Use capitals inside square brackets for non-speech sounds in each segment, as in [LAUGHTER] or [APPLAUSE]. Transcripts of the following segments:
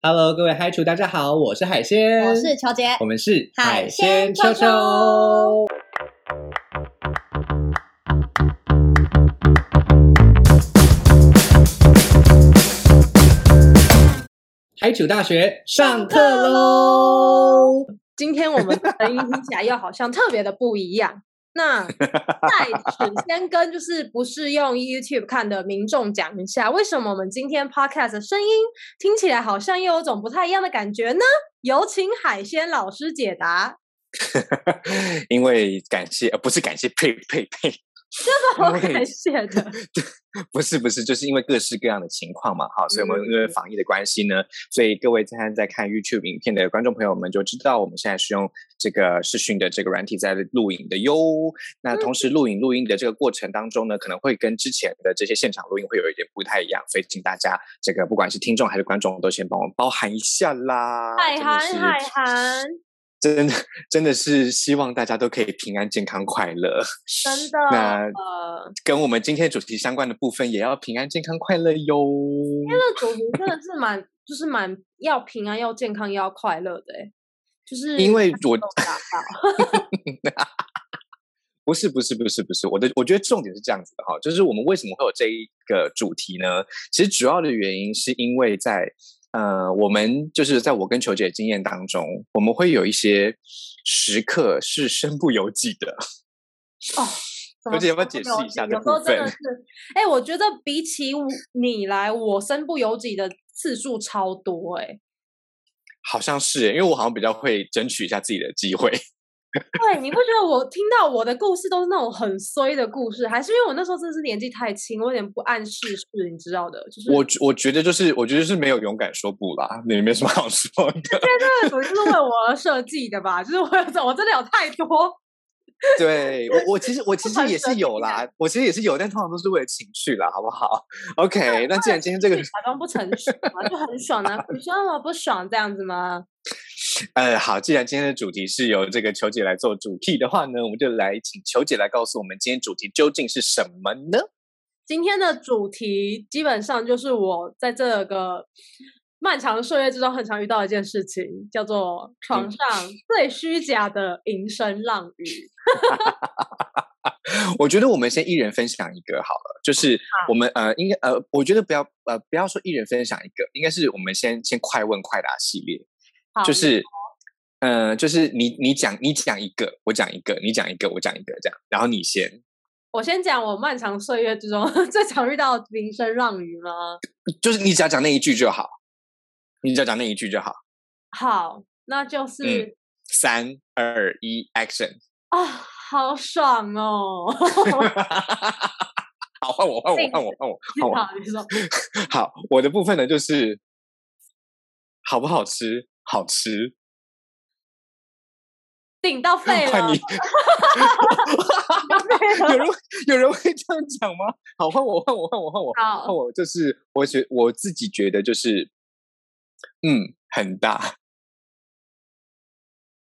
Hello，各位嗨厨，大家好，我是海鲜，我是乔杰，我们是海鲜秋秋。海主大学上课喽！今天我们的声音听起来又好像特别的不一样。那在此先跟就是不是用 YouTube 看的民众讲一下，为什么我们今天 Podcast 的声音听起来好像又有种不太一样的感觉呢？有请海鲜老师解答。[LAUGHS] 因为感谢，呃，不是感谢，呸呸呸。这么感谢的，[LAUGHS] 不是不是，就是因为各式各样的情况嘛，好，所以我们因为防疫的关系呢，所以各位在在看 YouTube 影片的观众朋友们就知道，我们现在是用这个视讯的这个软体在录影的哟。那同时录影录音的这个过程当中呢，可能会跟之前的这些现场录音会有一点不太一样，所以请大家这个不管是听众还是观众，都先帮我们包含一下啦。海涵海涵。真的 [LAUGHS] 真的是希望大家都可以平安健康快乐。真的，那跟我们今天主题相关的部分也要平安健康快乐哟。今天的主题真的是蛮，[LAUGHS] 就是蛮要平安、要健康、要快乐的哎。就是因为我 [LAUGHS] 不是不是不是不是我的，我觉得重点是这样子的哈，就是我们为什么会有这一个主题呢？其实主要的原因是因为在。呃，我们就是在我跟球姐的经验当中，我们会有一些时刻是身不由己的。哦，[LAUGHS] 球姐要不要解释一下这部分？[LAUGHS] 哎，我觉得比起你来，我身不由己的次数超多哎。好像是，因为我好像比较会争取一下自己的机会。对，你不觉得我听到我的故事都是那种很衰的故事，还是因为我那时候真的是年纪太轻，我有点不谙世事，你知道的。就是我我觉得就是我觉得是没有勇敢说不啦，你没什么好说的。今天这个主题是为我而设计的吧？就是我有我真的有太多。对我我其实我其实也是有啦，我其实也是有，但通常都是为了情绪啦，好不好？[LAUGHS] OK，那既然今天这个假装不成熟嘛，就很爽啊！你说我不爽这样子吗？[LAUGHS] 呃，好，既然今天的主题是由这个球姐来做主题的话呢，我们就来请球姐来告诉我们今天主题究竟是什么呢？今天的主题基本上就是我在这个漫长岁月之中很常遇到一件事情，叫做床上最虚假的淫声浪语。[LAUGHS] 我觉得我们先一人分享一个好了，就是我们呃，应该呃，我觉得不要呃，不要说一人分享一个，应该是我们先先快问快答系列。就是，呃，就是你你讲你讲一个，我讲一个，你讲一个，我讲一个，这样。然后你先，我先讲我漫长岁月之中 [LAUGHS] 最常遇到铃声浪语吗？就是你只要讲那一句就好，你只要讲那一句就好。好，那就是三二一，Action！啊，好爽哦！[LAUGHS] 好，换我，换我，换我，换我，[LAUGHS] 换我。好，你说。好，我的部分呢，就是好不好吃？好吃，顶到肺了！[LAUGHS] 有人有人会这样讲吗？好，换我，换我，换我，换我，换我，就是我觉我自己觉得就是，嗯，很大，[LAUGHS]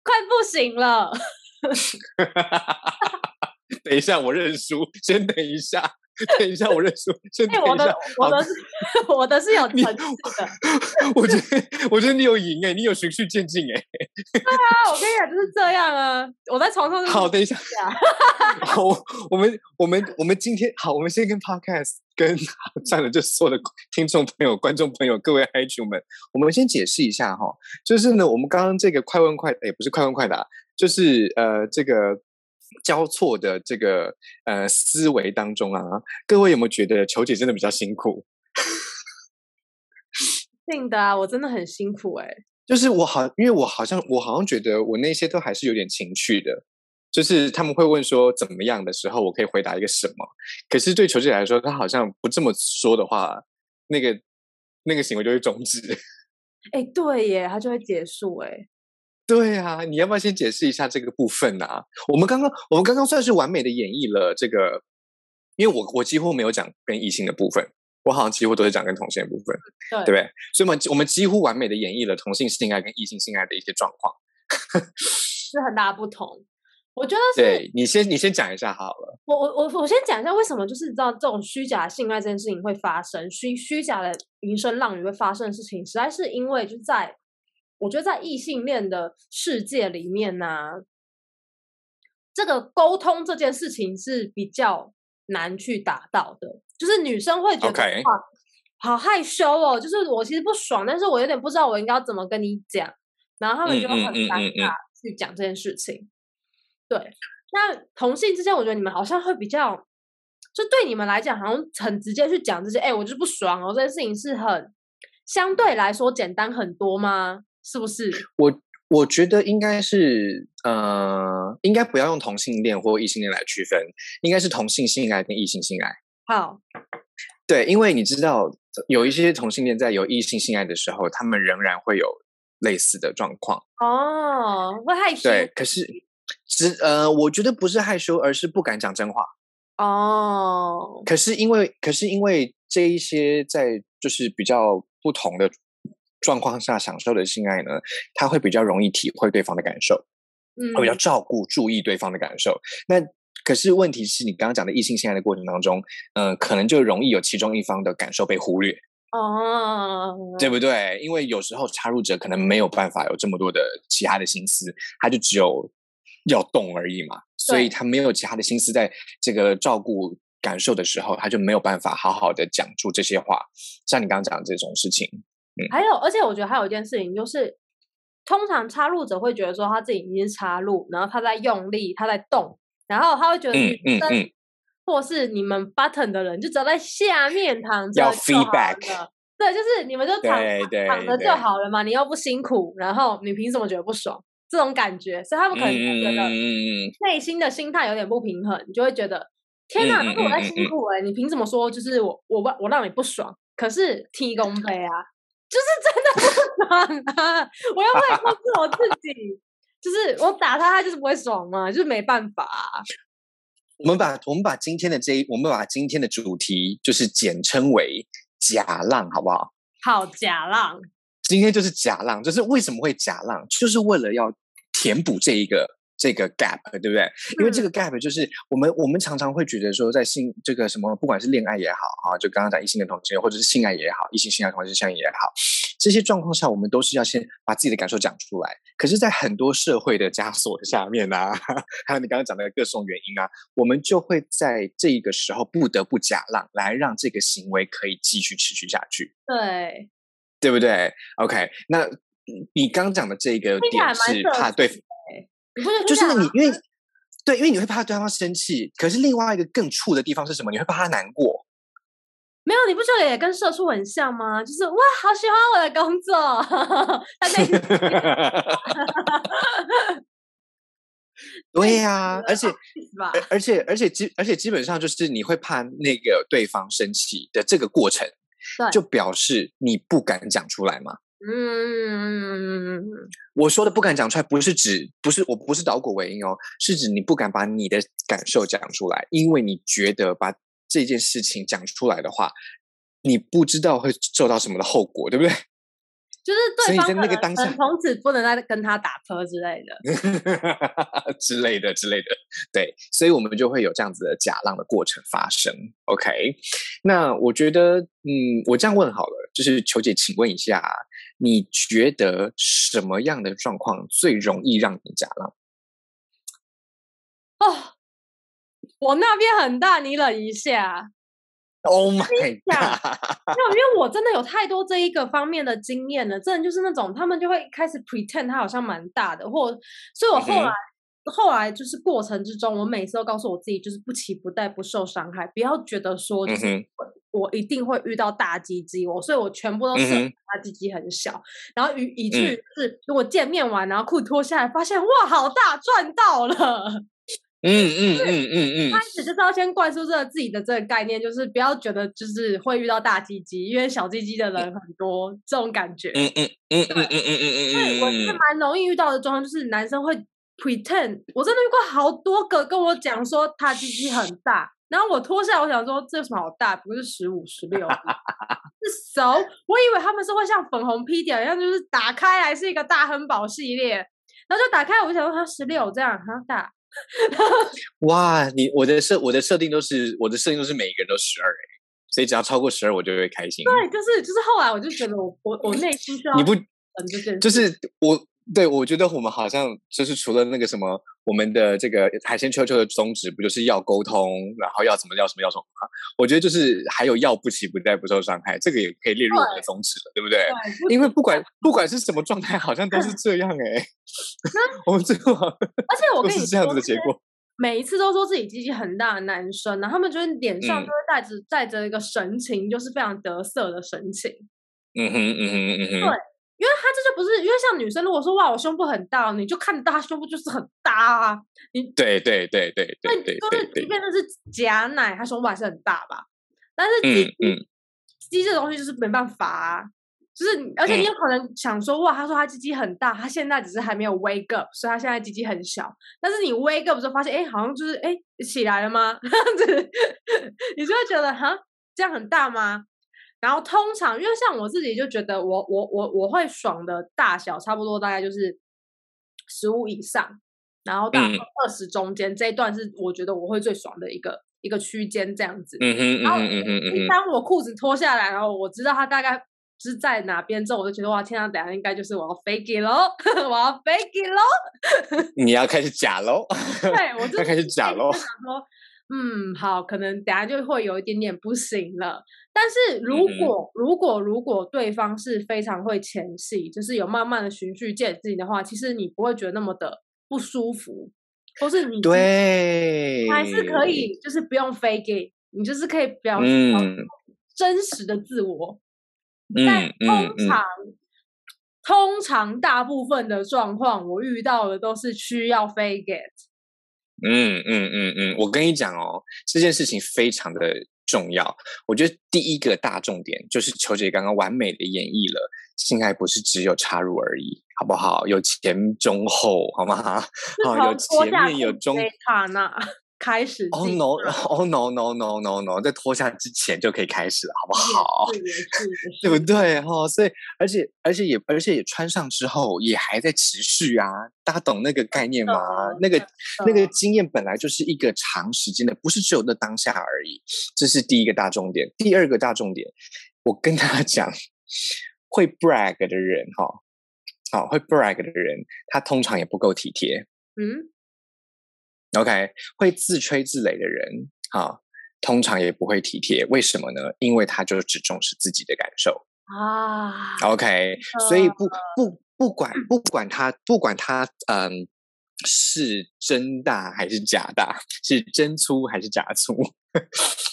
快不行了。[LAUGHS] 等一下，我认输，先等一下。[LAUGHS] 等一下，我认输。先等一下，我的我的是有层次的。我觉得，我觉得你有赢哎，你有循序渐进哎。对啊，我跟你讲就是这样啊。我在床上。好，等一下。[LAUGHS] 好，我们我们我们今天好，我们先跟 Podcast 跟站了就所有的听众朋友、观众朋友、各位嗨主们，我们先解释一下哈。就是呢，我们刚刚这个快问快也不是快问快答，就是呃这个。交错的这个呃思维当中啊，各位有没有觉得球姐真的比较辛苦？[LAUGHS] 定的啊，我真的很辛苦哎。就是我好，因为我好像我好像觉得我那些都还是有点情趣的。就是他们会问说怎么样的时候，我可以回答一个什么。可是对球姐来说，她好像不这么说的话，那个那个行为就会终止。[LAUGHS] 哎，对耶，他就会结束哎。对啊，你要不要先解释一下这个部分呢？我们刚刚我们刚刚算是完美的演绎了这个，因为我我几乎没有讲跟异性的部分，我好像几乎都是讲跟同性的部分，对不对？所以，我们我们几乎完美的演绎了同性性爱跟异性性爱的一些状况，[LAUGHS] 是很大不同。我觉得是对你先你先讲一下好了。我我我我先讲一下为什么，就是你知道这种虚假性爱这件事情会发生，虚虚假的淫声浪语会发生的事情，实在是因为就在我觉得在异性恋的世界里面呢、这个沟通这件事情是比较难去达到的，就是女生会觉得好害羞哦，就是我其实不爽，但是我有点不知道我应该要怎么跟你讲，然后他们就很尴尬去讲这件事情。对，那同性之间，我觉得你们好像会比较，就对你们来讲，好像很直接去讲这些，哎、我就是不爽哦，这件事情是很相对来说简单很多吗？是不是？我我觉得应该是呃，应该不要用同性恋或异性恋来区分，应该是同性性爱跟异性性爱。好，对，因为你知道有一些同性恋在有异性性爱的时候，他们仍然会有类似的状况。哦，会害羞对，可是只呃，我觉得不是害羞，而是不敢讲真话。哦，可是因为，可是因为这一些在就是比较不同的状况下享受的性爱呢，他会比较容易体会对方的感受，嗯，会比较照顾、注意对方的感受。那可是问题是你刚刚讲的异性性爱的过程当中，嗯、可能就容易有其中一方的感受被忽略，哦，对不对？因为有时候插入者可能没有办法有这么多的其他的心思，他就只有要动而已嘛，所以他没有其他的心思在这个照顾感受的时候，他就没有办法好好的讲出这些话。像你刚刚讲的这种事情，还有，而且我觉得还有一件事情就是，通常插入者会觉得说他自己已经是插入，然后他在用力，他在动，然后他会觉得嗯女生、嗯。嗯或是你们 button 的人就只要在下面躺着要就好 feedback 了对，就是你们就。躺躺着就好了嘛，你又不辛苦，然后你凭什么觉得不爽？这种感觉，所以他们可能觉得内心的心态有点不平衡，你就会觉得天哪，嗯都是我在辛苦哎、你凭什么说就是我我我让你不爽？可是踢公杯啊，就是真的不爽啊！[LAUGHS] 我又不能控制我自己，就是我打他，他就是不会爽嘛，就是没办法啊、我们把我们把今天的这一，我们把今天的主题就是简称为假浪，好不好？好假浪，今天就是假浪，就是为什么会假浪，就是为了要填补这一个这个 gap，对不对？因为这嗯个 gap 就是我们我们常常会觉得说，在性这个什么，不管是恋爱也好啊，就刚刚讲异性恋同性恋，或者是性爱也好，异性性爱同性相爱也好，这些状况下，我们都是要先把自己的感受讲出来。可是，在很多社会的枷锁下面啊，[LAUGHS] 还有你刚刚讲的各种原因啊，我们就会在这一个时候不得不假浪，来让这个行为可以继续持续下去。对，对不对？OK，那嗯你刚讲的这个点是怕对，你不觉得就是你因为对，因为你会怕对方生气，可是另外一个更怵的地方是什么？你会怕他难过。没有，你不觉得也跟社畜很像吗？就是哇，好喜欢我的工作，他内心对呀、[LAUGHS] 而且而且而且基而且基本上就是你会怕那个对方生气的这个过程，就表示你不敢讲出来嘛。嗯，我说的不敢讲出来，不是指不是我不是导果为因哦，是指你不敢把你的感受讲出来，因为你觉得把这件事情讲出来的话，你不知道会受到什么的后果，对不对？[LAUGHS] 就是所以在对方那个当下从此不能再跟他打车之类的。[LAUGHS] 之类的之类的，对，所以我们就会有这样子的假浪的过程发生。OK，那我觉得，嗯，我这样问好了，就是球姐，请问一下，你觉得什么样的状况最容易让你假浪？哦，我那边很大，你忍一下。[LAUGHS] Oh my god！没有，因为我真的有太多这一个方面的经验了，真的就是那种他们就会开始 pretend 他好像蛮大的，或所以我后来、后来就是过程之中，我每次都告诉我自己，就是不期不待，不受伤害，不要觉得说就是嗯我,、一定会遇到大鸡鸡，我所以我全部都是大鸡鸡很小，然后以以至于嗯。是如果见面完，然后裤子脱下来，发现哇好大，赚到了。嗯嗯嗯嗯开嗯，[LAUGHS] 始就是要先灌输这个自己的这个概念，就是不要觉得就是会遇到大鸡鸡，因为小鸡鸡的人很多，这种感觉。嗯嗯嗯嗯嗯嗯嗯对，我是嗯嗯。蛮容易遇到的状况，就是男生会 pretend，我真的遇过好多个跟我讲说他鸡鸡很大，然后我脱下来，我想说这有什么好大，不是十五、十六，是手。我以为他们是会像粉红 P 点一样，就是打开来是一个大亨堡系列，然后就打开，我就想说他十六这样，哈大。[LAUGHS] 哇，你我的设我的设定都是我的设定都是每一个人都十二哎，所以只要超过十二我就会开心。对，就是就是后来我就觉得我我我内心需要你不嗯就是，就是我对我觉得我们好像就是除了那个什么，我们的这个海鲜秋秋的宗旨不就是要沟通，然后要怎么要什么要什么吗？我觉得就是还有要不期不待不受伤害，这个也可以列入我们的宗旨了，对不对？对因为不管不管是什么状态，好像都是这样哎、[LAUGHS] 我们最后而且我跟你都是这样子说的结果。每一次都说自己鸡鸡很大的男生，然后他们就是脸上嗯就会带着、带着一个神情，就是非常得瑟的神情。嗯哼嗯哼嗯哼，对因为他这就不是，因为像女生如果说哇我胸部很大，你就看得到他胸部就是很大啊，对对对对那对对就是即便那是假奶，他胸部还是很大吧。但是鸡嗯嗯鸡这东西就是没办法啊，就是而且你嗯有可能想说哇，他说他鸡鸡很大，他现在只是还没有 wake up，所以他现在鸡鸡很小。但是你 wake up 之后发现，哎，好像就是哎起来了吗？[LAUGHS] 这样子，你就会觉得哈，这样很大吗？然后通常，因为像我自己就觉得我我我我会爽的大小差不多大概就是十五以上，然后到嗯二十中间、这一段是我觉得我会最爽的一个一个区间这样子。嗯哼嗯然后哼嗯哼嗯哼，当我裤子脱下来，然后我知道它大概是在哪边之后，我就觉得哇，天啊，等下应该就是我要 fake 喽，[LAUGHS] 我要 fake 喽。你要开始假喽，对我就要开始假喽。想说，嗯，好，可能等下就会有一点点不行了。但是如果、如果如果对方是非常会前戏，就是有慢慢的循序渐进的话，其实你不会觉得那么的不舒服，或是你对，还是可以，就是不用 fake it，你就是可以表示嗯真实的自我。嗯但通常、通常大部分的状况，我遇到的都是需要 fake it。嗯嗯嗯嗯，我跟你讲哦，这件事情非常的重要。我觉得第一个大重点就是球姐刚刚完美的演绎了，性爱不是只有插入而已，好不好？有前中后，好吗？[LAUGHS] 好，有前面有中开始哦进 no 入哦 no no no no no，在脱下之前就可以开始了，好不好？对不是，对哈、所以而且而且也而且也穿上之后也还在持续啊，大家懂那个概念吗？那个那个经验本来就是一个长时间的，不是只有那当下而已。这是第一个大重点。第二个大重点，我跟大家讲，会 brag 的人哈，好、会 brag 的人，他通常也不够体贴。嗯，OK，会自吹自擂的人啊，通常也不会体贴。为什么呢？因为他就只重视自己的感受。啊，OK，所以不不不管不管他不管他嗯是真大还是假大，是真粗还是假粗，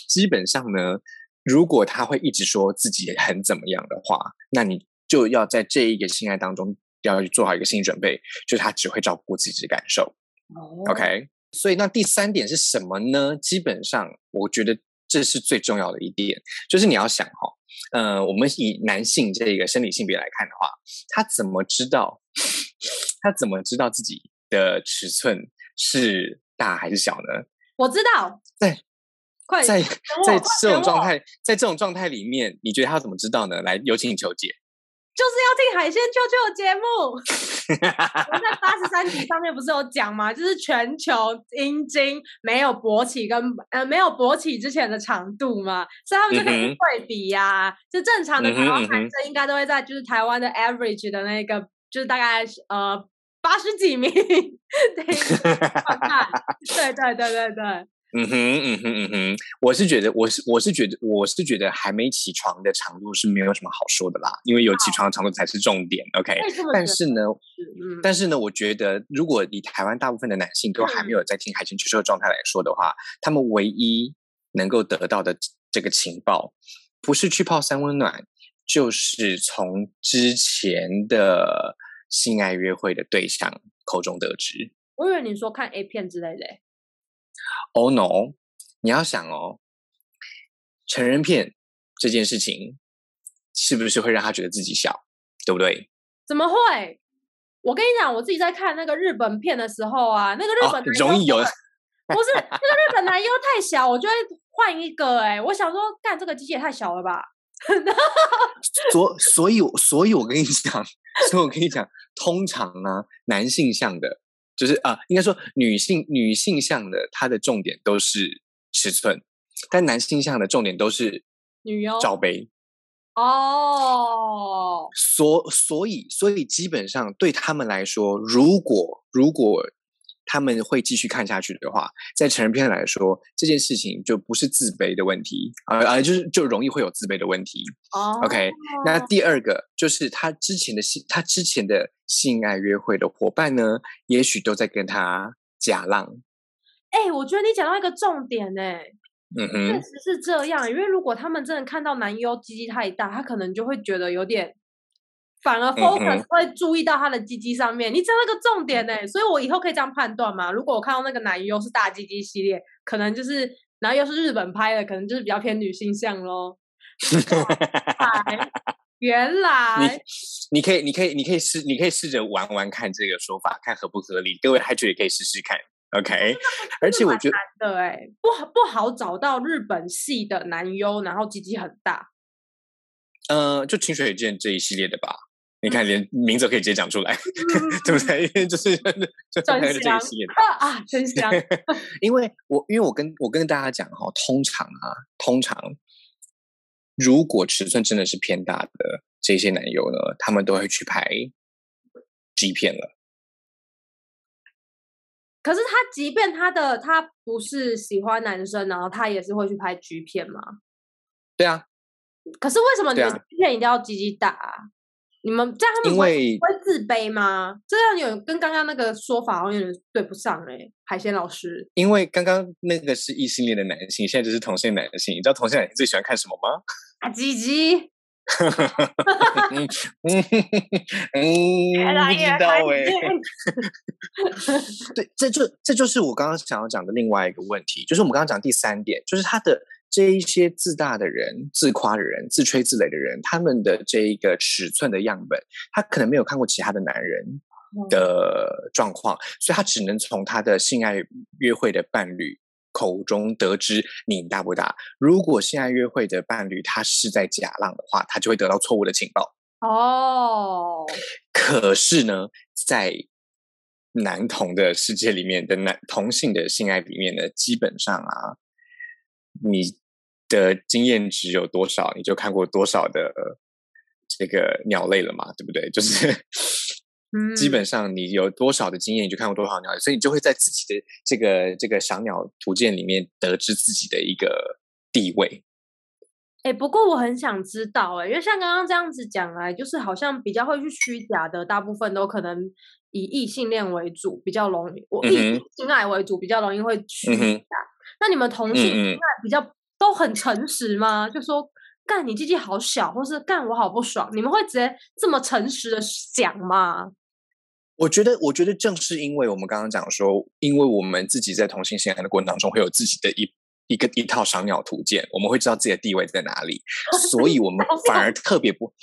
基本上呢，如果他会一直说自己很怎么样的话，那你就要在这一个性爱当中要做好一个心理准备，就是他只会照顾自己的感受。哦 OK，所以那第三点是什么呢？基本上我觉得这是最重要的一点，就是你要想哈、呃，我们以男性这个生理性别来看的话，他怎么知道？他怎么知道自己的尺寸是大还是小呢？我知道，在快在在快这种状态，在这种状态里面，你觉得他怎么知道呢？来，有请求解。就是要听海鲜啾啾的节目。我们在八十三集上面不是有讲吗？就是全球阴茎没有勃起跟呃没有勃起之前的长度嘛，所以他们就可以对比呀、就正常的台湾男生应该都会在就是台湾的 average 的那个，就是大概呃八十几名。[LAUGHS] 对对对对对，嗯哼，嗯哼，嗯哼，我是觉得，我是我是觉得，我是觉得还没起床的长度是没有什么好说的啦，因为有起床的长度才是重点。OK，但是呢，嗯，但是呢，我觉得如果以台湾大部分的男性都还没有在听海鲜球球的状态来说的话，他们唯一能够得到的这个情报，不是去泡三温暖，就是从之前的性爱约会的对象口中得知。我以为你说看 A 片之类的欸，Oh no！你要想哦，成人片这件事情是不是会让他觉得自己小，对不对？怎么会？我跟你讲，我自己在看那个日本片的时候啊，那个日哦本男，容易有 [LAUGHS] 不是那个日本男优太小，我就会换一个、哎，我想说，干这个机器也太小了吧？所所以所以我跟你讲，所以我跟你讲，通常呢，男性向的就是啊，应该说女性女性向的它的重点都是尺寸，但男性向的重点都是女优罩杯。哦，所所以所以基本上对他们来说，如果如果他们会继续看下去的话，在成人片来说，这件事情就不是自卑的问题，而、而就是就容易会有自卑的问题。哦 OK，那第二个就是他之前的性，他之前的性爱约会的伙伴呢，也许都在跟他假浪。哎、我觉得你讲到一个重点呢、嗯确，实是这样。因为如果他们真的看到男优鸡鸡太大，他可能就会觉得有点，反而嗯 focus 会注意到他的鸡鸡上面。你讲那个重点呢、所以我以后可以这样判断嘛？如果我看到那个男优是大鸡鸡系列，可能就是，然后又是日本拍的，可能就是比较偏女性向咯。[LAUGHS] [LAUGHS] 原来，原来你可以，你可以，你可以试，你可以试着玩玩看这个说法，看合不合理。各位还觉得可以试试看，OK？而且我觉得，难的哎、不好不好找到日本系的男优，然后鸡鸡很大。呃，就清水剑这一系列的吧。你看，连名字都可以直接讲出来，[LAUGHS] 对不对？因为就是 [LAUGHS] 就真是这一香系列的。啊啊，真香！[LAUGHS] 因为我因为我跟我跟大家讲哈、通常啊，通常如果尺寸真的是偏大的这些男优呢，他们都会去拍 G 片了。可是他即便他的他不是喜欢男生，然后他也是会去拍 G 片吗？对啊，可是为什么你对啊们 G 片一定要鸡鸡大啊？你们这样他们不会自卑吗？这样有跟刚刚那个说法好像有点对不上哎、海鲜老师。因为刚刚那个是异性恋的男性，现在就是同性男性。你知道同性男性最喜欢看什么吗？啊，鸡鸡，嗯嗯嗯，不知道哎、对，这就这就是我刚刚想要讲的另外一个问题，就是我们刚刚讲第三点，就是他的这一些自大的人、自夸的人、自吹自擂的人，他们的这一个尺寸的样本，他可能没有看过其他的男人的状况，所以他只能从他的性爱约会的伴侣。口中得知你大不大？如果性爱约会的伴侣他是在假浪的话，他就会得到错误的情报。哦，可是呢，在男同的世界里面的男同性的性爱里面呢，基本上啊，你的经验值有多少，你就看过多少的这个鸟类了嘛，对不对？就是。基嗯本上你有多少的经验，你就看过多少鸟类，所以你就会在自己的这个这个赏鸟图鉴里面得知自己的一个地位。哎、不过我很想知道、哎，因为像刚刚这样子讲来，就是好像比较会去虚假的，大部分都可能以异性恋为主，比较容易，我嗯异性性爱为主，比较容易会虚假。那你们同性性比较都很诚实吗？就说干你鸡鸡好小，或是干我好不爽，你们会直接这么诚实的讲吗？我觉得，我觉得正是因为我们刚刚讲说，因为我们自己在同性恋爱的过程当中会有自己的一一个一套赏鸟图鉴，我们会知道自己的地位在哪里，[LAUGHS] 所以我们反而特别不，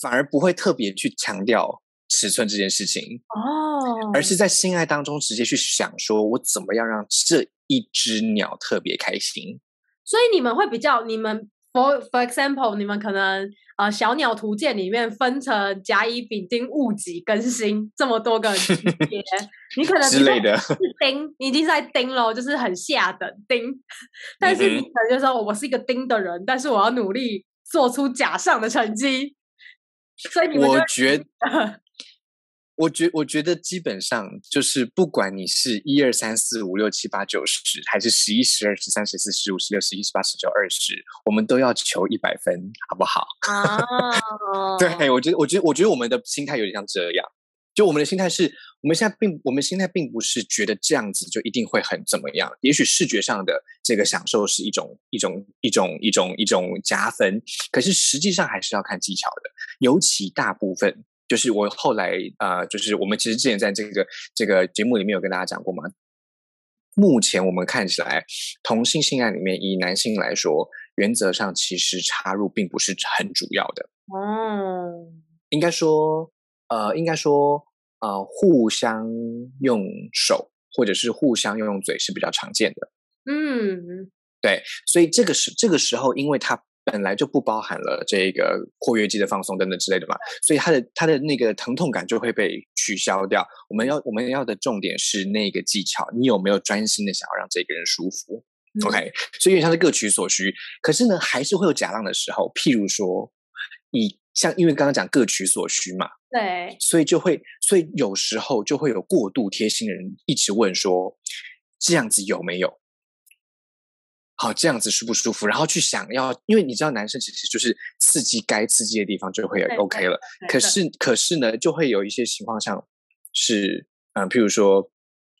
反而不会特别去强调尺寸这件事情，哦，而是在性爱当中直接去想说，我怎么样让这一只鸟特别开心。所以你们会比较，你们 for for example，你们可能呃小鸟图鉴里面分成甲乙丙丁戊己庚辛这么多个级别，你可能之类的。是丁，你已经是在丁喽，就是很下等丁，[LAUGHS] 但是你嗯可能就说我是一个丁的人，但是我要努力做出甲上的成绩，所以你们我觉 [LAUGHS] 我觉我觉得基本上就是，不管你是一二三四五六七八九十，还是十一十二十三十四十五十六十一十八十九二十，我们都要求一百分，好不好？[LAUGHS] 啊，对，我觉得，我觉得，我觉得我们的心态有点像这样。就我们的心态是，我们现在并我们心态并不是觉得这样子就一定会很怎么样。也许视觉上的这个享受是一种一种一种一种一种加分，可是实际上还是要看技巧的。尤其大部分，就是我后来呃，就是我们其实之前在这个这个节目里面有跟大家讲过嘛。目前我们看起来，同性性爱里面，以男性来说，原则上其实插入并不是很主要的。嗯，应该说，呃，应该说，呃，互相用手或者是互相用嘴是比较常见的。嗯，对，所以这个时这个时候，因为它本来就不包含了这个括约肌的放松等等之类的嘛，所以它的它的那个疼痛感就会被取消掉。我们要我们要的重点是那个技巧，你有没有专心的想要让这个人舒服？OK，所以有点像是各取所需。可是呢，还是会有假浪的时候，譬如说，你像因为刚刚讲各取所需嘛，对，所以就会，所以有时候就会有过度贴心的人一直问说，这样子有没有？好，这样子舒不舒服？然后去想要，因为你知道，男生其实就是刺激该刺激的地方就会 OK 了。可是，可是呢，就会有一些情况上是，嗯，譬如说，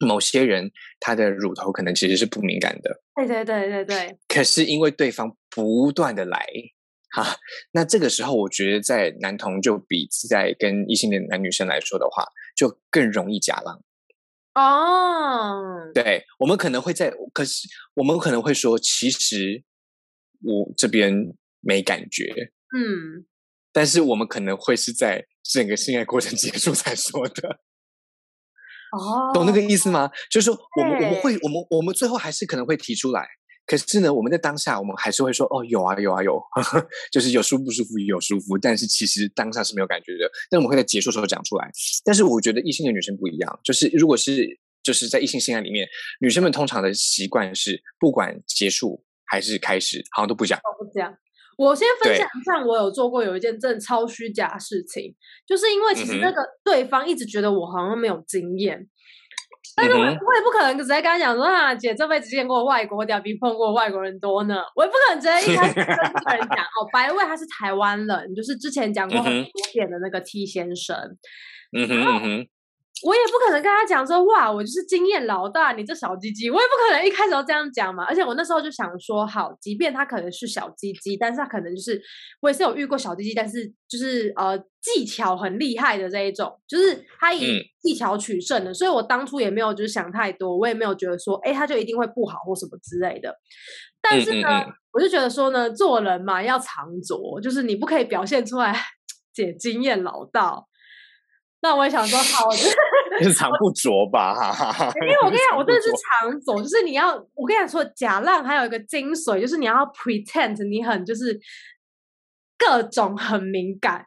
某些人他的乳头可能其实是不敏感的。对对对对对。可是因为对方不断的来，哈，那这个时候我觉得在男同就比在跟异性恋男女生来说的话，就更容易假浪。哦，对，我们可能会在，可是我们可能会说，其实我这边没感觉，嗯，但是我们可能会是在整个性爱过程 [LAUGHS] 结束才说的，哦，懂那个意思吗？就是说，我们我们会，我们我们最后还是可能会提出来。可是呢，我们在当下，我们还是会说哦，有啊，有啊，有，[LAUGHS] 就是有舒不舒服，有舒服。但是其实当下是没有感觉的。但我们会在结束时候讲出来。但是我觉得异性的女生不一样，就是如果是就是在异性性爱里面，女生们通常的习惯是，不管结束还是开始，好像都不讲。不讲。我先分享一下，我有做过有一件真的超虚假的事情，就是因为其实那个对方一直觉得我好像没有经验。但是我我也不可能直接跟他讲说啊，姐这辈子见过外国屌比碰过外国人多呢，我也不可能直接一开始跟这个人讲 [LAUGHS] 哦，白卫他是台湾人，就是之前讲过很多遍的那个 T 先生，嗯哼嗯哼。我也不可能跟他讲说哇，我就是经验老大，你这小鸡鸡，我也不可能一开始要这样讲嘛。而且我那时候就想说，好，即便他可能是小鸡鸡，但是他可能就是我也是有遇过小鸡鸡，但是就是呃技巧很厉害的这一种，就是他以技巧取胜的。所以我当初也没有就是想太多，我也没有觉得说，哎，他就一定会不好或什么之类的。但是呢，我就觉得说呢，做人嘛要藏拙，就是你不可以表现出来 [LAUGHS] 姐经验老道。那我也想说，好，[LAUGHS] 是藏不着吧？因为我跟你讲，我真的是藏走，就是你要，我跟你讲说，假浪还有一个精髓，就是你要 pretend 你很就是各种很敏感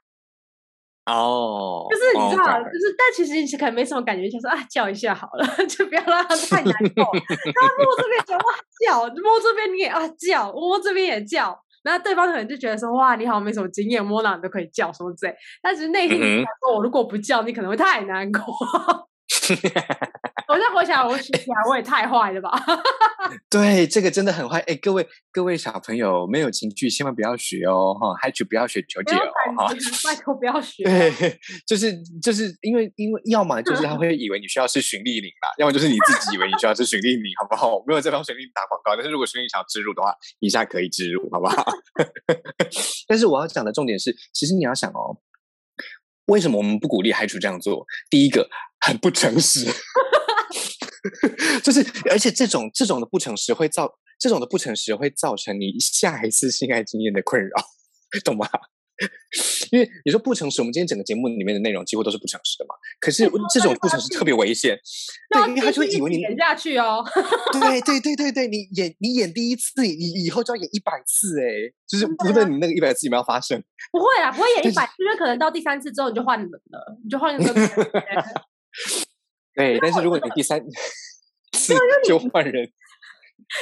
哦，就是你知道，就是但其实你可能没什么感觉，就说啊叫一下好了，[LAUGHS] 就不要让他太难过。[LAUGHS] 他摸这边就哇叫，摸这边你也啊叫，摸这边也叫。那对方可能就觉得说，哇，你好像没什么经验，摸哪你都可以叫什么之类。但是内心想说，我如果不叫，你可能会太难过。我现在回想，我起来我也太坏了吧？[LAUGHS] 对，这个真的很坏。哎，各位各位小朋友，没有情趣千万不要学哦，哈，还就不要学求解哦，哈，拜托不要学。对，就是就是因为因为要么就是他会以为你需要吃循利宁啦，要么就是你自己以为你需要吃循利宁，好不好？没有在帮循利宁打广告，但是如果循利宁想要植入的话，一下可以植入，好不好？[LAUGHS] 但是我要讲的重点是，其实你要想哦。为什么我们不鼓励海主这样做？第一个，很不诚实，[LAUGHS] 就是而且这种这种的不诚实会造这种的不诚实会造成你下一次性爱经验的困扰，懂吗？[LAUGHS] 因为你说不诚实，我们今天整个节目里面的内容几乎都是不诚实的嘛。可是这种不诚实特别危险，[LAUGHS] 对，因为他就会以为你演下去哦。对对对对对，你演你演第一次，你以后就要演一百次哎，就是不论你那个一百次有没有发生。不会啊，不会演一百次，因为可能到第三次之后你就换人了，你就换一个。[LAUGHS] 对，但是如果你第三 [LAUGHS] 次就换人。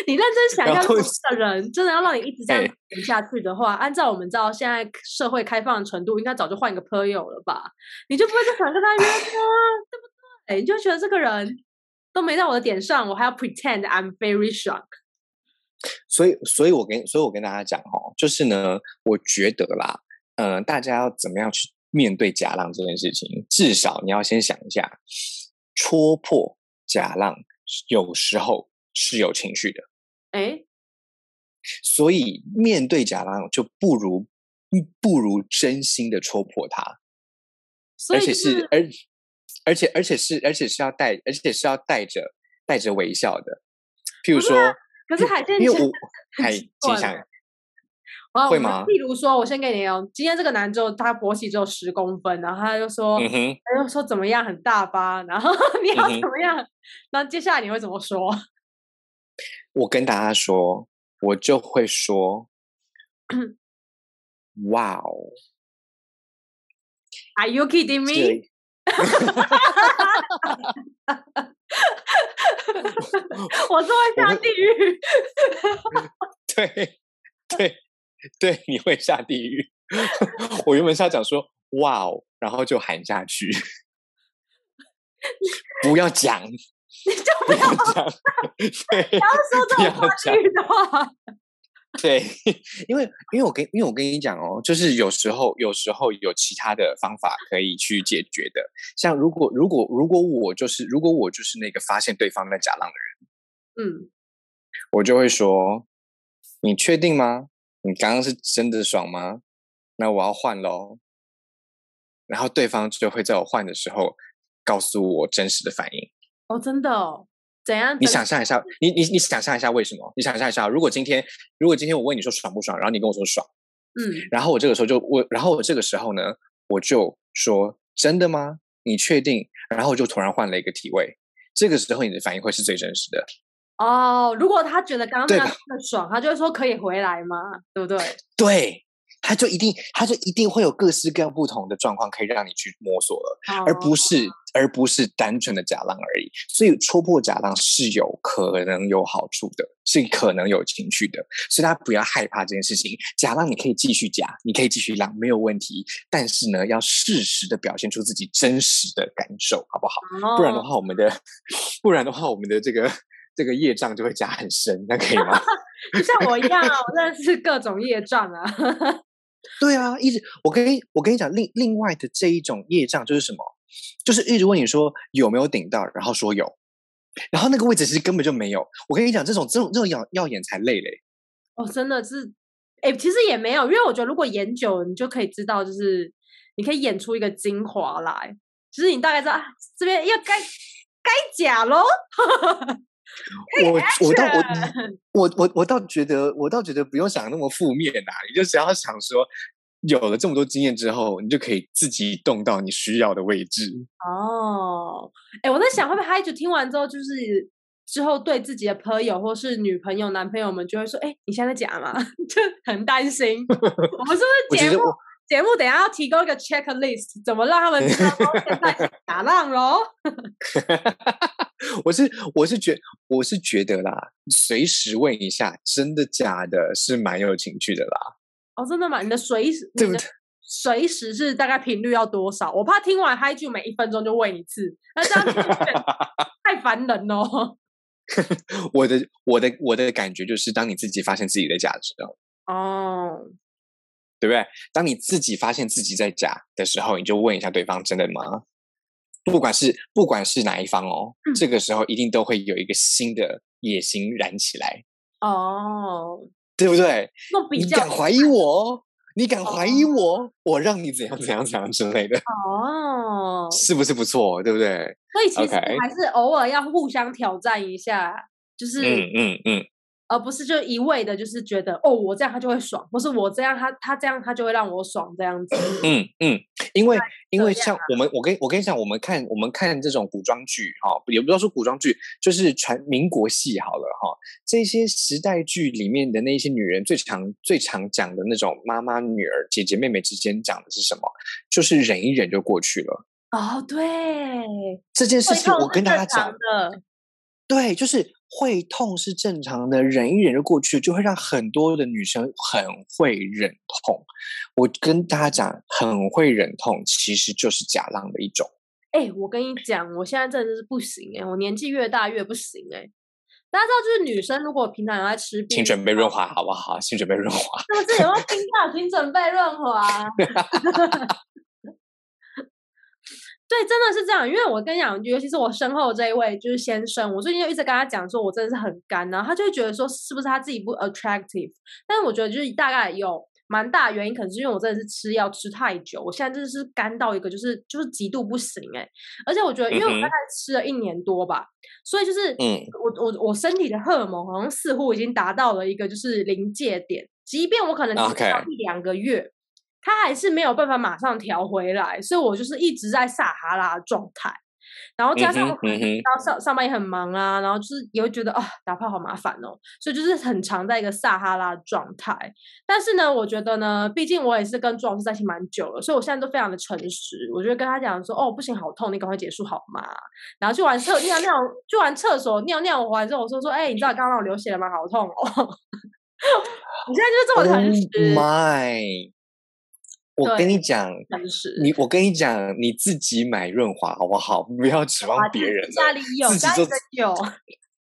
你认真想象，的人真的要让你一直这样演下去的话，按照我们知道现在社会开放的程度，应该早就换一个朋友了吧？你就不会再想跟他约吗？对不对？你就觉得这个人都没在我的点上，我还要 pretend I'm very shocked。所以，所以我跟所以我跟大家讲哦，就是呢，我觉得啦，嗯，大家要怎么样去面对假浪这件事情？至少你要先想一下，戳破假浪有时候。是有情绪的，哎，所以面对假浪就不如不如真心的戳破它，而且是而而且而且是而且是要带而且是要带着带着微笑的，譬如说，可是海鲜，因为我海会吗？例如说，我先给你哦，今天这个男就他勃起只有十公分，然后他就说，他就说怎么样很大吧，[LAUGHS] 然后你要怎么样？那接下来你会怎么说？我跟大家说，我就会说，[CLEARS THROAT] 哇哦，Are you kidding me？[LAUGHS] 我是会下地狱。[LAUGHS] 对对对，你会下地狱。[LAUGHS] 我原本是要讲说哇哦，然后就喊下去，不要讲，你就不要讲，不要说这种话语的话。[LAUGHS] 对，因为因为我跟因为我跟你讲哦，就是有时候有时候有其他的方法可以去解决的。像如果如果如果我就是如果我就是那个发现对方在假浪的人，嗯，我就会说：“你确定吗？你刚刚是真的爽吗？那我要换喽。”然后对方就会在我换的时候告诉我真实的反应。哦，真的哦。怎样？你想象一下，你你你想象一下为什么？你想象一下，如果今天如果今天我问你说爽不爽，然后你跟我说爽，嗯，然后我这个时候就我，然后我这个时候呢，我就说真的吗？你确定？然后就突然换了一个体位，这个时候你的反应会是最真实的。哦，如果他觉得刚刚那样爽，他就会说可以回来吗？对不对？对。他就一定，他就一定会有各式各样不同的状况可以让你去摸索了，而不是而不是单纯的假浪而已。所以戳破假浪是有可能有好处的，是可能有情趣的，所以大家不要害怕这件事情。假浪你可以继续假，你可以继续浪，没有问题。但是呢，要适时的表现出自己真实的感受，好不好？不然的话，我们的 [LAUGHS] 不然的话，我们的这个这个业障就会加很深，那可以吗？[LAUGHS] 就像我一样啊，我认识各种业障啊。[LAUGHS] 对啊，一直我跟你我跟你讲，另另外的这一种业障就是什么？就是一直问你说有没有顶到，然后说有，然后那个位置其实根本就没有。我跟你讲，这种这种这种要要演才累嘞。哦，真的是，哎，其实也没有，因为我觉得如果演久，你就可以知道，就是你可以演出一个精华来。其实你大概知道这边要该该假喽。我我倒我 [LAUGHS] 我我我倒觉得我倒觉得不用想那么负面呐，你就只要想说，有了这么多经验之后，你就可以自己动到你需要的位置。哦，哎，我在想会不会他一直听完之后，就是之后对自己的朋友或是女朋友、男朋友们就会说：“哎，你现在假吗？” [LAUGHS] 就很担心。[LAUGHS] 我们是不是节目节目等下要提供一个 checklist，怎么让他们知道现在打浪喽？[LAUGHS] 我是我是觉我是觉得啦，随时问一下，真的假的，是蛮有情趣的啦。哦，真的吗？你的随时对不对？随时是大概频率要多少？我怕听完嗨剧每一分钟就问一次，那这样太烦人哦。[LAUGHS] 我的我的我的感觉就是，当你自己发现自己的价值哦，对不对？当你自己发现自己在假的时候，你就问一下对方，真的吗？不管是不管是哪一方哦，这个时候一定都会有一个新的野心燃起来哦，对不对？你敢怀疑我？你敢怀疑我？我让你怎样怎样怎样之类的哦，是不是不错？对不对？所以其实还是偶尔要互相挑战一下，就是嗯嗯嗯。而不是就一味的，就是觉得哦，我这样他就会爽，不是我这样他他这样他就会让我爽这样子。嗯嗯，因为因为像我们，我跟我跟你讲，我们看我们看这种古装剧哈，也不要说古装剧，就是传民国戏好了哈。这些时代剧里面的那些女人，最常最常讲的那种妈妈女儿、姐姐妹妹之间讲的是什么？就是忍一忍就过去了。哦，对，这件事情我跟大家讲的，对，就是。会痛是正常的，忍一忍就过去，就会让很多的女生很会忍痛。我跟大家讲，很会忍痛其实就是假浪的一种。哎，我跟你讲，我现在真的是不行哎，我年纪越大越不行哎。大家知道，就是女生如果平常有在吃，请准备润滑好不好？请准备润滑。是不是有没有听到？请准备润滑。[LAUGHS] 对，真的是这样，因为我跟你讲，尤其是我身后这一位就是先生，我最近就一直跟他讲说，我真的是很干，然后他就会觉得说，是不是他自己不 attractive？但是我觉得就是大概有蛮大原因，可能是因为我真的是吃药吃太久，我现在真的是干到一个就是就是极度不行哎，而且我觉得，因为我大概吃了一年多吧，所以就是嗯，我我我身体的荷尔蒙好像似乎已经达到了一个就是临界点，即便我可能只要一两个月。他还是没有办法马上调回来，所以我就是一直在撒哈拉状态。然后加上然后上上班也很忙啊，然后就是也会觉得啊、打炮好麻烦哦，所以就是很常在一个撒哈拉的状态。但是呢，我觉得呢，毕竟我也是跟朱老师在一起蛮久了，所以我现在都非常的诚实。我就会跟他讲说，哦，不行，好痛，你赶快结束好吗？然后去完厕尿尿，去完厕所尿尿完之后，我说说，哎、你知道刚刚让我流血了吗？好痛哦！[LAUGHS] 你现在就是这么诚 Oh 实，my！我跟你讲，你我跟你讲，你自己买润滑好不好？[LAUGHS] 不要指望啊别人了，家里有，自己做有。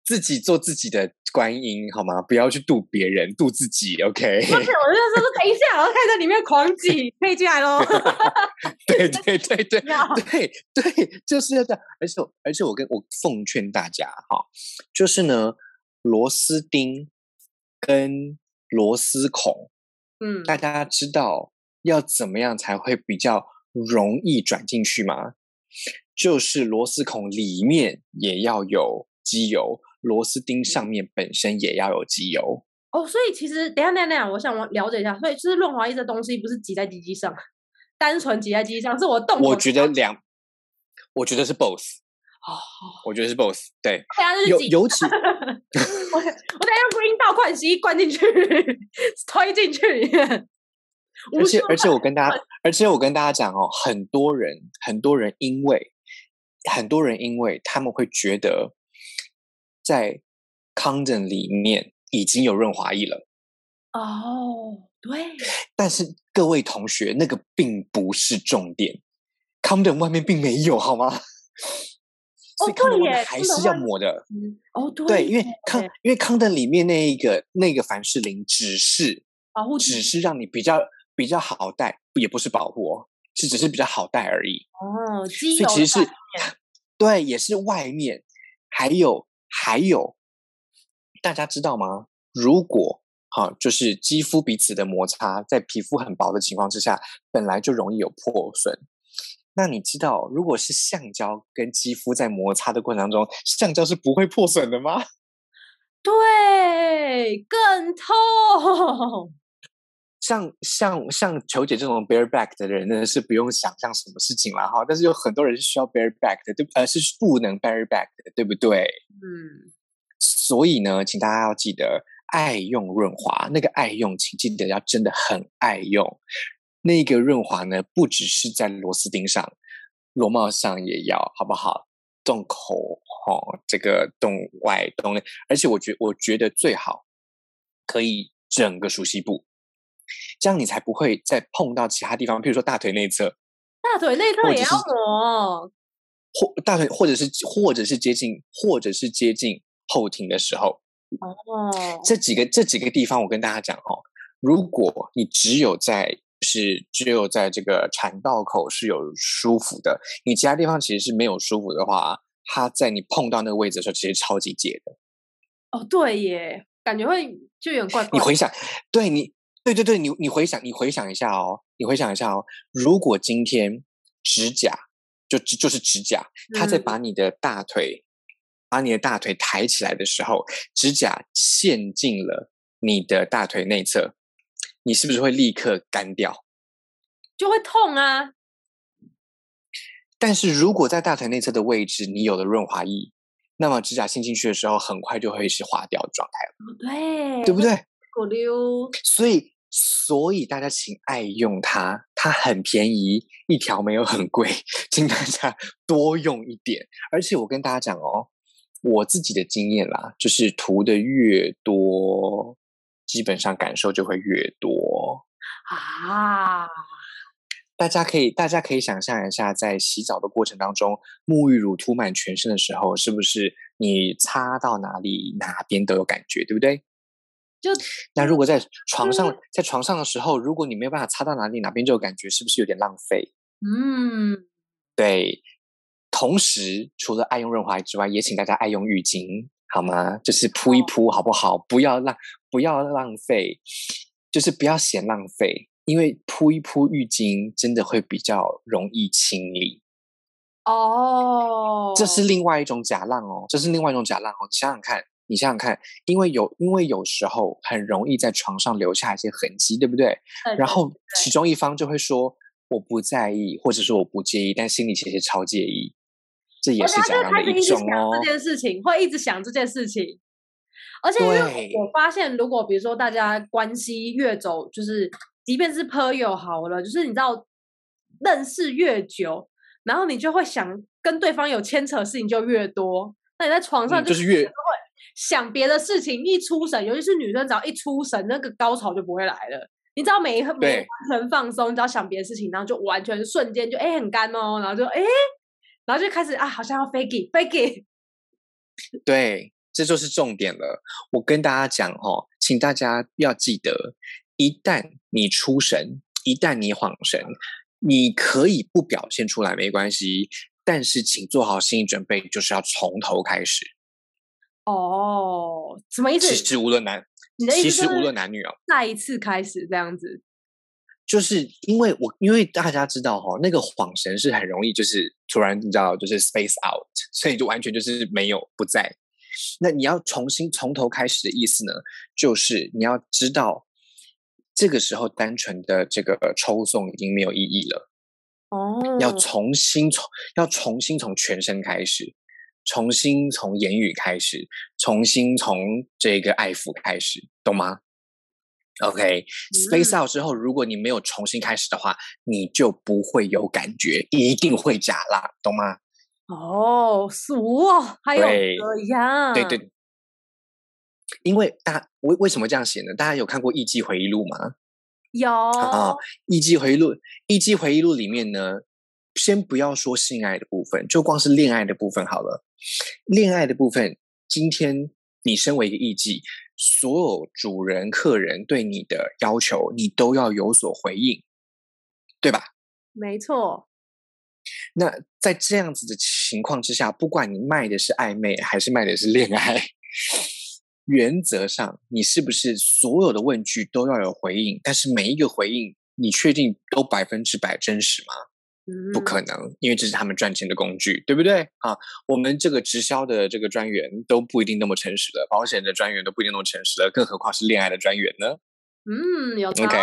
自己做自己的观音好吗？不要去渡别人，渡自己。OK？不是，我就说说等一下，我要开始在里面狂挤，可以进来喽。[LAUGHS] 对对对 [LAUGHS] 对要对对，就是要这样。而且而且，我跟我奉劝大家哈，就是呢，螺丝钉跟螺丝孔，嗯，大家知道要怎么样才会比较容易转进去吗？就是螺丝孔里面也要有机油，螺丝钉上面本身也要有机油。哦，所以其实等下等一下等下，我想我了解一下，所以就是润滑液这东西不是挤在机机上，单纯挤在机机上，是我动我觉得两，我觉得是 both，哦，我觉得是 both。对，尤尤其 [LAUGHS] 我我等下用 green 倒灌洗衣灌进去，[LAUGHS] 推进去里面。而且而且我跟大家，而且我跟大家讲哦，很多人很多人因为很多人因为他们会觉得在 condom 里面已经有润滑液了，哦，对，但是各位同学，那个并不是重点，condom 外面并没有好吗？所以 condom 外面还是要抹的。嗯，哦，对对，因为康因为康德里面那一个那个凡士林只是保护只是让你比较比较好带，也不是保护哦，是只是比较好带而已。哦，所以其实是对，也是外面还有还有，大家知道吗？如果哈、就是肌肤彼此的摩擦，在皮肤很薄的情况之下，本来就容易有破损。那你知道，如果是橡胶跟肌肤在摩擦的过程当中，橡胶是不会破损的吗？对更痛。像像像球姐这种 bareback 的人呢，是不用想象什么事情了哈。但是有很多人是需要 bareback 的，对，呃，是不能 bareback 的，对不对？嗯，所以呢，请大家要记得爱用润滑，那个爱用，请记得要真的很爱用。那个润滑呢，不只是在螺丝钉上，螺帽上也要，好不好？洞口哦，这个洞外洞内，而且我觉我觉得最好可以整个熟悉部，这样你才不会再碰到其他地方，譬如说大腿内侧，大腿内侧也要抹。或大腿，或者是或者是接近，或者是接近后庭的时候，哦，这几个这几个地方，我跟大家讲哦，如果你只有在是只有在这个产道口是有舒服的，你其他地方其实是没有舒服的话，它在你碰到那个位置的时候，其实超级解的。哦，对耶，感觉会就有点怪怪。你回想，对你，对对对，你你回想，你回想一下哦，你回想一下哦，如果今天指甲就就就是指甲，它在嗯把你的大腿、把你的大腿抬起来的时候，指甲陷进了你的大腿内侧，你是不是会立刻干掉？就会痛啊。但是如果在大腿内侧的位置你有了润滑液，那么指甲陷进去的时候，很快就会是滑掉的状态了，哦对，对不？对？所以，所以大家请爱用它，它很便宜，一条没有很贵，请大家 [LAUGHS] 多用一点。而且我跟大家讲哦，我自己的经验啦，就是涂的越多，基本上感受就会越多。啊，大家可以，大家可以想象一下，在洗澡的过程当中，沐浴乳涂满全身的时候，是不是你擦到哪里哪边都有感觉，对不对？就那如果在床上嗯，在床上的时候，如果你没有办法擦到哪里哪边就有感觉，是不是有点浪费？嗯，对。同时，除了爱用润滑液之外，也请大家爱用浴巾，好吗？就是铺一哦铺，好不好？不要浪，不要浪费，就是不要嫌浪费，因为铺一铺浴巾真的会比较容易清理。哦，这是另外一种假浪哦，这是另外一种假浪哦。你想想看，你想想看，因为有因为有时候很容易在床上留下一些痕迹，对不对？然后其中一方就会说我不在意，或者说我不介意，但心里其实超介意。这也是假浪的一种哦。这件事情会一直想这件事情，而且我发现，如果比如说大家关系越走，就是即便是朋友好了，就是你知道认识越久，然后你就会想跟对方有牵扯的事情就越多。那你在床上就是越会想别的事情，一出神，尤其是女生，只要一出神，那个高潮就不会来了。你知道每一每完全放松，你只要想别的事情，然后就完全瞬间就哎很干哦，然后就哎，然后就开始啊，好像要 fake it fake it。对，这就是重点了。我跟大家讲哦，请大家要记得，一旦你出神，一旦你恍神，你可以不表现出来没关系，但是请做好心理准备，就是要从头开始。哦，什么意思？其实无论男。其实无论男女哦，再一次开始这样子，就是因为我因为大家知道哈，那个恍神是很容易，就是突然你知道，就是 space out，所以就完全就是没有不在。那你要重新从头开始的意思呢，就是你要知道，这个时候单纯的这个抽送已经没有意义了哦，要重新从要重新从全身开始。重新从言语开始，重新从这个爱抚开始，懂吗？OK，space out 之后，如果你没有重新开始的话，你就不会有感觉，一定会假啦，懂吗？哦，俗哦，还有这样，对对，因为大为为什么这样写呢？大家有看过《艺伎回忆录》吗？有啊，《艺伎回忆录》《艺伎回忆录》里面呢。先不要说性爱的部分，就光是恋爱的部分好了。恋爱的部分，今天你身为一个艺妓，所有主人、客人对你的要求，你都要有所回应，对吧？没错。那在这样子的情况之下，不管你卖的是暧昧还是卖的是恋爱，[LAUGHS] 原则上你是不是所有的问句都要有回应？但是每一个回应，你确定都百分之百真实吗？不可能，因为这是他们赚钱的工具，对不对啊？我们这个直销的这个专员都不一定那么诚实的，保险的专员都不一定那么诚实的，更何况是恋爱的专员呢？嗯，有 OK。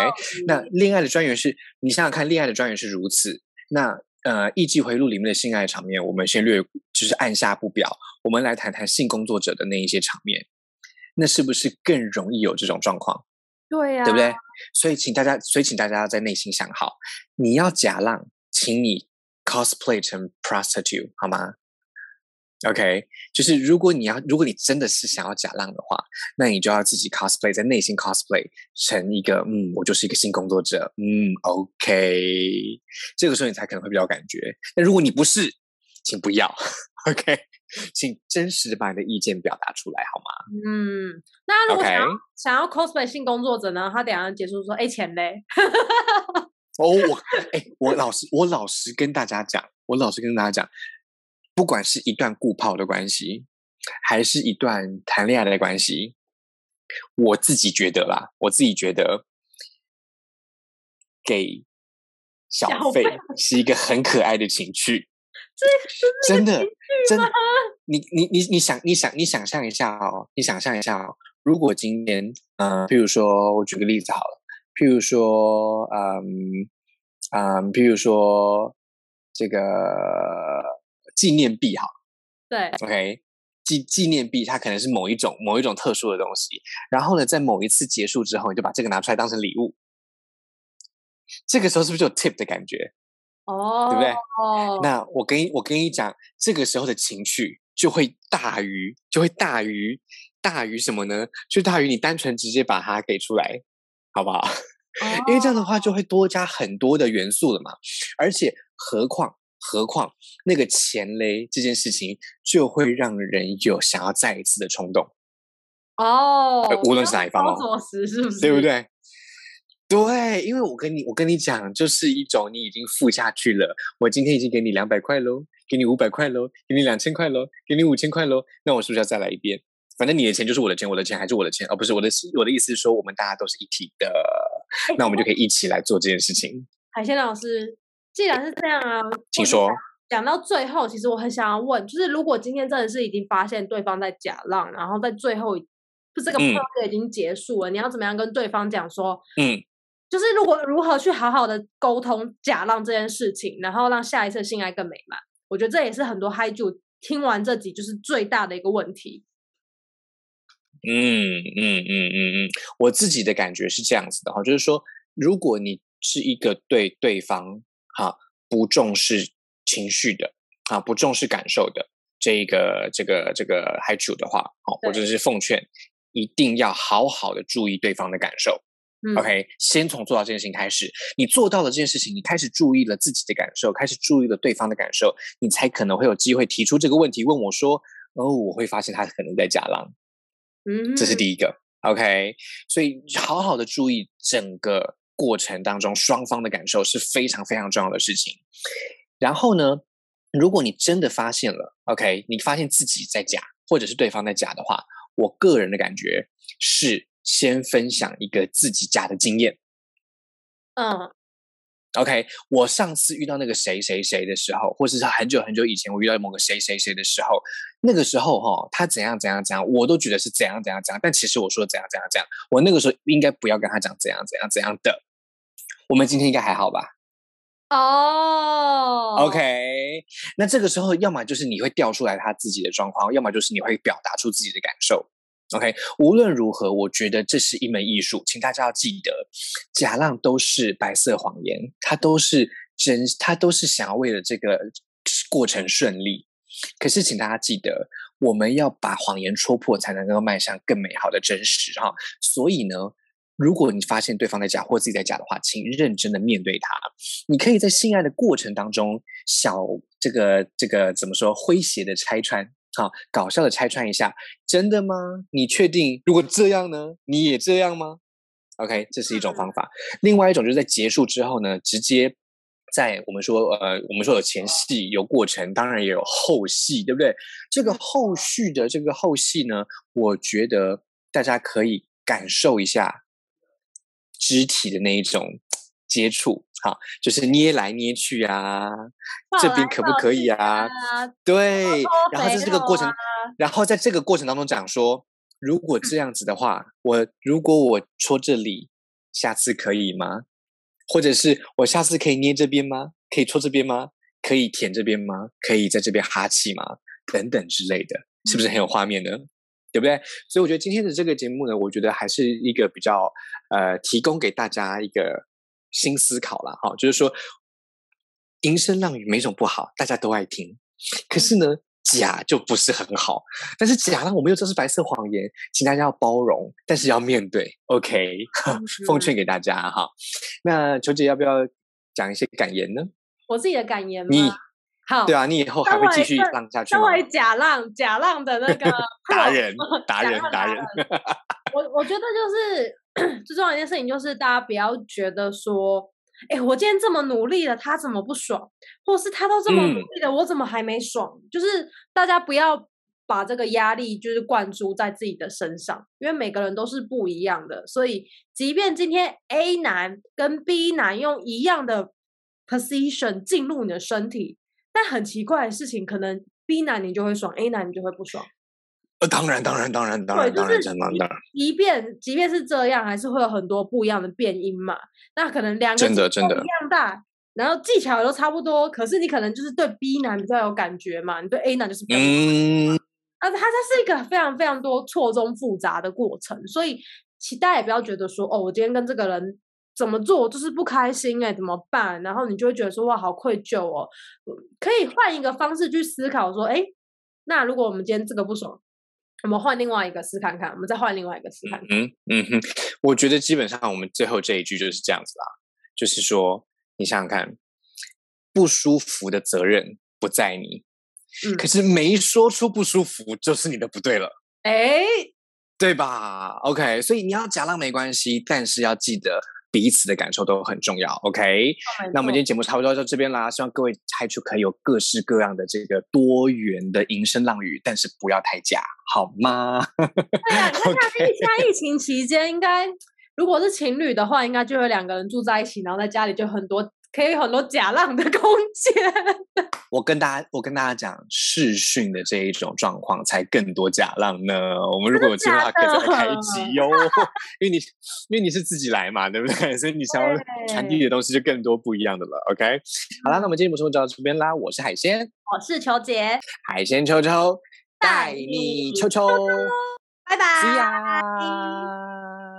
那恋爱的专员是你想想看，恋爱的专员是如此。那呃，《艺伎回录》里面的性爱场面，我们先略，就是按下不表。我们来谈谈性工作者的那一些场面，那是不是更容易有这种状况？对呀，对不对？所以请大家，所以请大家在内心想好，你要假浪。请你 cosplay 成 prostitute 好吗？OK，就是如果你要，如果你真的是想要假浪的话，那你就要自己 cosplay，在内心 cosplay 成一个，嗯，我就是一个性工作者，嗯，OK，这个时候你才可能会比较感觉。那如果你不是，请不要，OK，[LAUGHS] 请真实的把你的意见表达出来好吗？嗯，那如果想要想要 cosplay 性工作者呢？他等下结束说，哎，钱嘞？[LAUGHS] 哦，我哎，我老实，我老实跟大家讲，我老实跟大家讲，不管是一段固炮的关系，还是一段谈恋爱的关系，我自己觉得啦，我自己觉得给小费是一个很可爱的情趣，[LAUGHS] 真的真的，你你你你想你想你想象一下哦，你想象一下哦，如果今天嗯，比如说我举个例子好了。譬如说，嗯嗯，譬如说这个纪念币，哈，对，OK，纪纪念币它可能是某一种某一种特殊的东西，然后呢，在某一次结束之后，你就把这个拿出来当成礼物，这个时候是不是就有 tip 的感觉？哦，对不对？哦，那我跟我跟你讲，这个时候的情绪就会大于，就会大于大于什么呢？就大于你单纯直接把它给出来。好不好？[LAUGHS] 因为这样的话就会多加很多的元素了嘛，而且何况何况那个钱嘞这件事情就会让人有想要再一次的冲动哦，无论是哪一方哦，是不是？对不对？对，因为我跟你我跟你讲，就是一种你已经付下去了，我今天已经给你两百块喽，给你五百块喽，给你两千块喽，给你五千块喽，那我是不是要再来一遍？反正你的钱就是我的钱，我的钱还是我的钱，而不是我的我的意思是说，我们大家都是一体的，那我们就可以一起来做这件事情。海鲜老师，既然是这样啊，请说。讲到最后，其实我很想要问，就是如果今天真的是已经发现对方在假浪，然后在最后就这个 project 已经结束了，你要怎么样跟对方讲说，嗯，就是如果如何去好好的沟通假浪这件事情，然后让下一次性爱更美满？我我觉得这也是很多嗨主听完这集就是最大的一个问题。嗯嗯嗯嗯嗯，我自己的感觉是这样子的哈，就是说，如果你是一个对对方哈不重视情绪的啊，不重视感受的这个这个这个嗨主的话，哦，我真是奉劝，一定要好好的注意对方的感受。OK，先从做到这件事情开始，你做到了这件事情，你开始注意了自己的感受，开始注意了对方的感受，你才可能会有机会提出这个问题，问我说：“哦，我会发现他可能在假浪。”嗯，这是第一个。OK，所以好好的注意整个过程当中双方的感受是非常非常重要的事情。然后呢，如果你真的发现了，OK，你发现自己在假，或者是对方在假的话，我个人的感觉是。先分享一个自己假的经验。嗯，OK，我上次遇到那个谁谁谁的时候，或者是很久很久以前我遇到某个谁谁谁的时候，那个时候哈，他怎样怎样怎样，我都觉得是怎样怎样怎样，但其实我说怎样怎样怎样，我那个时候应该不要跟他讲怎样怎样怎样的。我们今天应该还好吧？哦，OK，那这个时候要么就是你会调出来他自己的状况，要么就是你会表达出自己的感受。OK，无论如何，我觉得这是一门艺术，请大家要记得，假浪都是白色谎言，它都是真，它都是想要为了这个过程顺利。可是，请大家记得，我们要把谎言戳破，才能够迈向更美好的真实哈。所以呢，如果你发现对方在假或自己在假的话，请认真的面对他。你可以在性爱的过程当中，小这个这个怎么说，诙谐的拆穿。好，搞笑的拆穿一下，真的吗？你确定？如果这样呢？你也这样吗？OK，这是一种方法。另外一种就是在结束之后呢，直接在我们说呃，我们说有前戏有过程，当然也有后戏，对不对？这个后续的这个后戏呢，我觉得大家可以感受一下肢体的那一种。接触好，就是捏来捏去啊，这边可不可以啊？对，然后在这个过程，然后在这个过程当中讲说，如果这样子的话，我如果我戳这里，下次可以吗？或者是我下次可以捏这边吗？可以戳这边吗？可以舔这边吗？可以在这边哈气吗？等等之类的，是不是很有画面呢？对不对？所以我觉得今天的这个节目呢，我觉得还是一个比较呃，提供给大家一个。新思考了哈，就是说，吟声浪语没什么不好，大家都爱听。可是呢，假就不是很好。但是假呢，我们又知道是白色谎言，请大家要包容，但是要面对。OK，[LAUGHS] 奉劝给大家哈。那球姐要不要讲一些感言呢？我自己的感言吗？你好，对啊，你以后还会继续浪下去吗？作为假浪，假浪的那个 [LAUGHS] 达人，[LAUGHS] 达人，达人。[LAUGHS] 我我觉得就是。[CLEARS THROAT] 最重要一件事情就是，大家不要觉得说，哎，我今天这么努力了，他怎么不爽？或是他都这么努力了，我怎么还没爽？就是大家不要把这个压力就是灌注在自己的身上，因为每个人都是不一样的。所以，即便今天 A 男跟 B 男用一样的 position 进入你的身体，但很奇怪的事情，可能 B 男你就会爽，A 男你就会不爽。呃，当然，当然，当然，当然，当然，当然，即便即便是这样，还是会有很多不一样的变音嘛。那可能两个真的真的一样大，然后技巧也都差不多，可是你可能就是对 B 男比较有感觉嘛，你对 A 男就是嗯，啊，它它是一个非常非常多错综复杂的过程，所以其大家也不要觉得说，哦，我今天跟这个人怎么做就是不开心哎，怎么办？然后你就会觉得说，哇，好愧疚哦。可以换一个方式去思考说，哎，那如果我们今天这个不爽。我们换另外一个试看看，我们再换另外一个试看看。嗯嗯哼，我觉得基本上我们最后这一句就是这样子啦，就是说你想想看，不舒服的责任不在你，嗯，可是没说出不舒服就是你的不对了，哎，对吧？OK，所以你要假浪没关系，但是要记得。彼此的感受都很重要，OK？那我们今天节目差不多到这边啦，希望各位拆出可以有各式各样的这个多元的银声浪语，但是不要太假，好吗？对啊，你 [LAUGHS] 看现在疫情期间，应该如果是情侣的话，应该就有两个人住在一起，然后在家里就很多可以有很多假浪的空间。[LAUGHS] 我跟大家，我跟大家讲，视讯的这一种状况才更多假浪呢。我们如果有计划，可以再开一集哟。因为你，因为你是自己来嘛，对不对？所以你想要传递的东西就更多不一样的了。OK，好啦，那我们今天节目就到这边啦。我是海鲜，我是球姐，海鲜秋秋带你秋秋，拜拜，See ya。